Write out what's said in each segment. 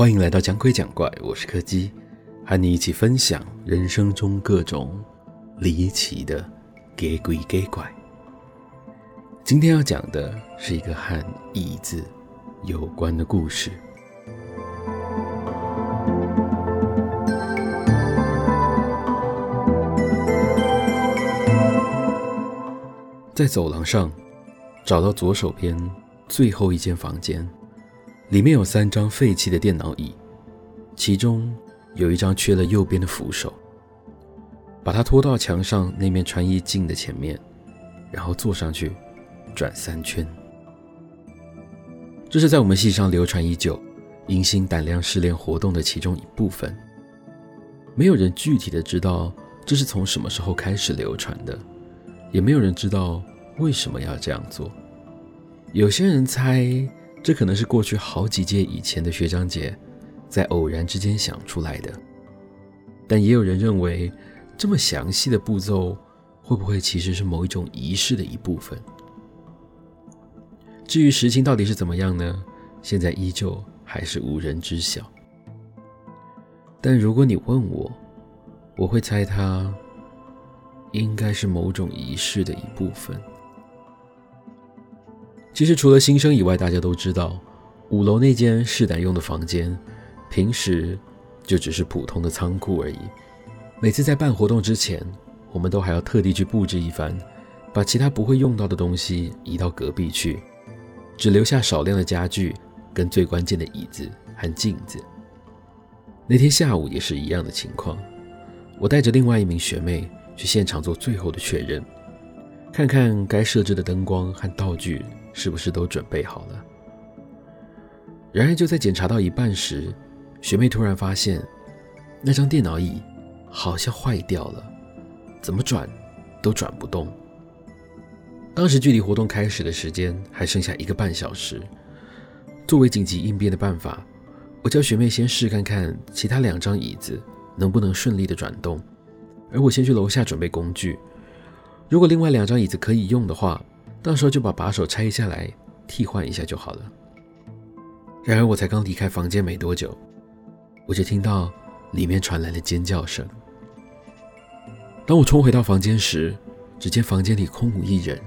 欢迎来到讲鬼讲怪，我是柯基，和你一起分享人生中各种离奇的给鬼给怪。今天要讲的是一个和椅子有关的故事。在走廊上找到左手边最后一间房间。里面有三张废弃的电脑椅，其中有一张缺了右边的扶手。把它拖到墙上那面穿衣镜的前面，然后坐上去，转三圈。这是在我们系上流传已久、迎新胆量试炼活动的其中一部分。没有人具体的知道这是从什么时候开始流传的，也没有人知道为什么要这样做。有些人猜。这可能是过去好几届以前的学长姐在偶然之间想出来的，但也有人认为，这么详细的步骤会不会其实是某一种仪式的一部分？至于实情到底是怎么样呢？现在依旧还是无人知晓。但如果你问我，我会猜它应该是某种仪式的一部分。其实除了新生以外，大家都知道，五楼那间试胆用的房间，平时就只是普通的仓库而已。每次在办活动之前，我们都还要特地去布置一番，把其他不会用到的东西移到隔壁去，只留下少量的家具跟最关键的椅子和镜子。那天下午也是一样的情况，我带着另外一名学妹去现场做最后的确认，看看该设置的灯光和道具。是不是都准备好了？然而就在检查到一半时，学妹突然发现那张电脑椅好像坏掉了，怎么转都转不动。当时距离活动开始的时间还剩下一个半小时，作为紧急应变的办法，我叫学妹先试看看其他两张椅子能不能顺利的转动，而我先去楼下准备工具。如果另外两张椅子可以用的话，到时候就把把手拆下来替换一下就好了。然而我才刚离开房间没多久，我就听到里面传来了尖叫声。当我冲回到房间时，只见房间里空无一人，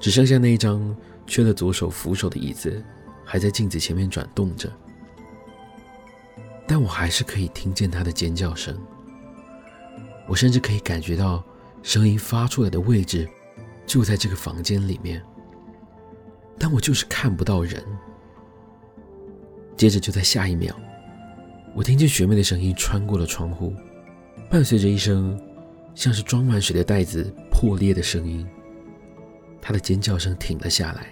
只剩下那一张缺了左手扶手的椅子还在镜子前面转动着。但我还是可以听见他的尖叫声，我甚至可以感觉到声音发出来的位置。就在这个房间里面，但我就是看不到人。接着就在下一秒，我听见学妹的声音穿过了窗户，伴随着一声像是装满水的袋子破裂的声音，她的尖叫声停了下来。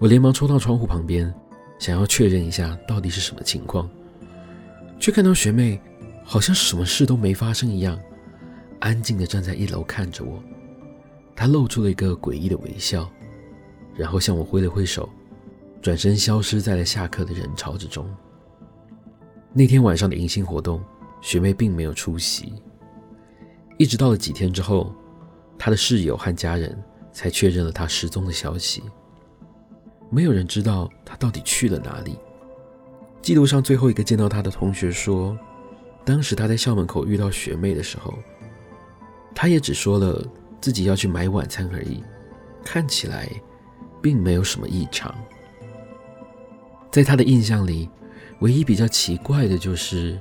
我连忙冲到窗户旁边，想要确认一下到底是什么情况，却看到学妹好像什么事都没发生一样，安静地站在一楼看着我。他露出了一个诡异的微笑，然后向我挥了挥手，转身消失在了下课的人潮之中。那天晚上的迎新活动，学妹并没有出席，一直到了几天之后，她的室友和家人才确认了她失踪的消息。没有人知道她到底去了哪里。记录上最后一个见到她的同学说，当时他在校门口遇到学妹的时候，他也只说了。自己要去买晚餐而已，看起来并没有什么异常。在他的印象里，唯一比较奇怪的就是，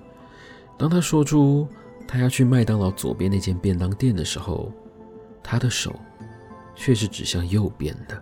当他说出他要去麦当劳左边那间便当店的时候，他的手却是指向右边的。